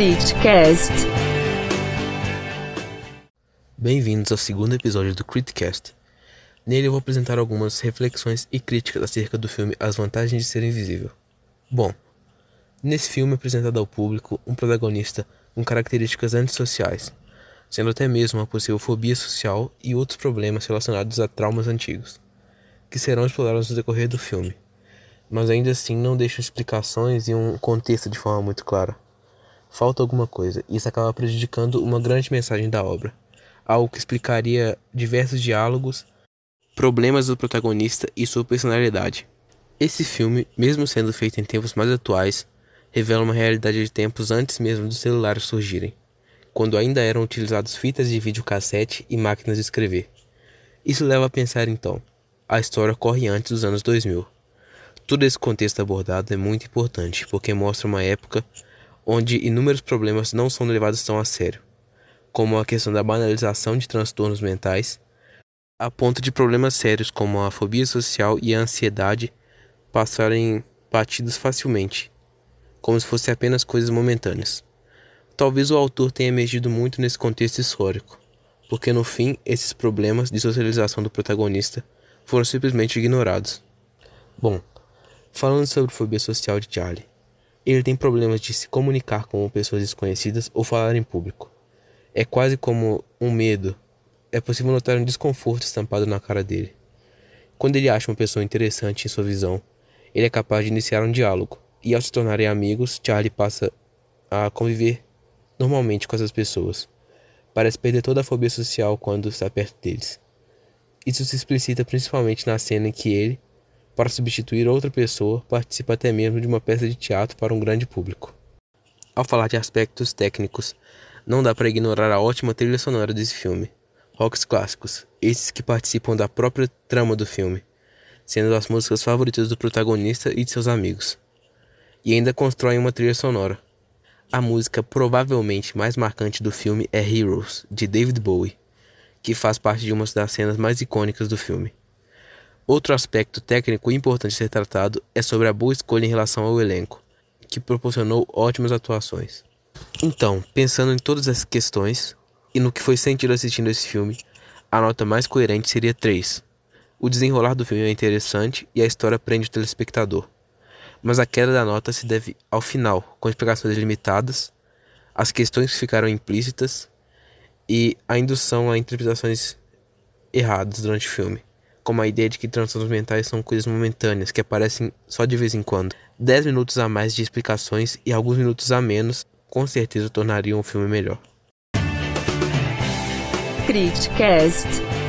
Criticast. Bem-vindos ao segundo episódio do Criticast. Nele eu vou apresentar algumas reflexões e críticas acerca do filme As Vantagens de Ser Invisível. Bom, nesse filme é apresentado ao público um protagonista com características antissociais, sendo até mesmo uma possível fobia social e outros problemas relacionados a traumas antigos, que serão explorados no decorrer do filme, mas ainda assim não deixam explicações e um contexto de forma muito clara. Falta alguma coisa, e isso acaba prejudicando uma grande mensagem da obra, algo que explicaria diversos diálogos, problemas do protagonista e sua personalidade. Esse filme, mesmo sendo feito em tempos mais atuais, revela uma realidade de tempos antes mesmo dos celulares surgirem, quando ainda eram utilizados fitas de videocassete e máquinas de escrever. Isso leva a pensar então, a história corre antes dos anos 2000. Todo esse contexto abordado é muito importante, porque mostra uma época onde inúmeros problemas não são levados tão a sério, como a questão da banalização de transtornos mentais, a ponto de problemas sérios como a fobia social e a ansiedade passarem batidos facilmente, como se fossem apenas coisas momentâneas. Talvez o autor tenha emergido muito nesse contexto histórico, porque no fim esses problemas de socialização do protagonista foram simplesmente ignorados. Bom, falando sobre fobia social de Charlie, ele tem problemas de se comunicar com pessoas desconhecidas ou falar em público. É quase como um medo. É possível notar um desconforto estampado na cara dele. Quando ele acha uma pessoa interessante em sua visão, ele é capaz de iniciar um diálogo, e ao se tornarem amigos, Charlie passa a conviver normalmente com essas pessoas. Parece perder toda a fobia social quando está perto deles. Isso se explicita principalmente na cena em que ele, para substituir outra pessoa, participa até mesmo de uma peça de teatro para um grande público. Ao falar de aspectos técnicos, não dá para ignorar a ótima trilha sonora desse filme. Rocks clássicos, esses que participam da própria trama do filme, sendo as músicas favoritas do protagonista e de seus amigos. E ainda constroem uma trilha sonora. A música provavelmente mais marcante do filme é Heroes, de David Bowie, que faz parte de uma das cenas mais icônicas do filme. Outro aspecto técnico importante a ser tratado é sobre a boa escolha em relação ao elenco, que proporcionou ótimas atuações. Então, pensando em todas essas questões e no que foi sentido assistindo esse filme, a nota mais coerente seria 3. O desenrolar do filme é interessante e a história prende o telespectador. Mas a queda da nota se deve ao final, com explicações limitadas, as questões que ficaram implícitas e a indução a interpretações erradas durante o filme como a ideia de que transtornos mentais são coisas momentâneas que aparecem só de vez em quando. 10 minutos a mais de explicações e alguns minutos a menos com certeza tornariam o filme melhor. Criticast.